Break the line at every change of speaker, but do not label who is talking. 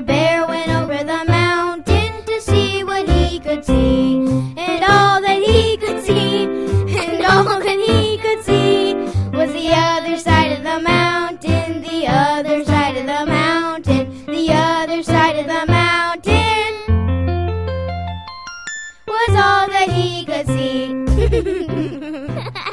The bear went over the mountain to see what he could see, and all that he could see, and all that he could see was the other side of the mountain, the other side of the mountain, the other side of the mountain was all that he could see.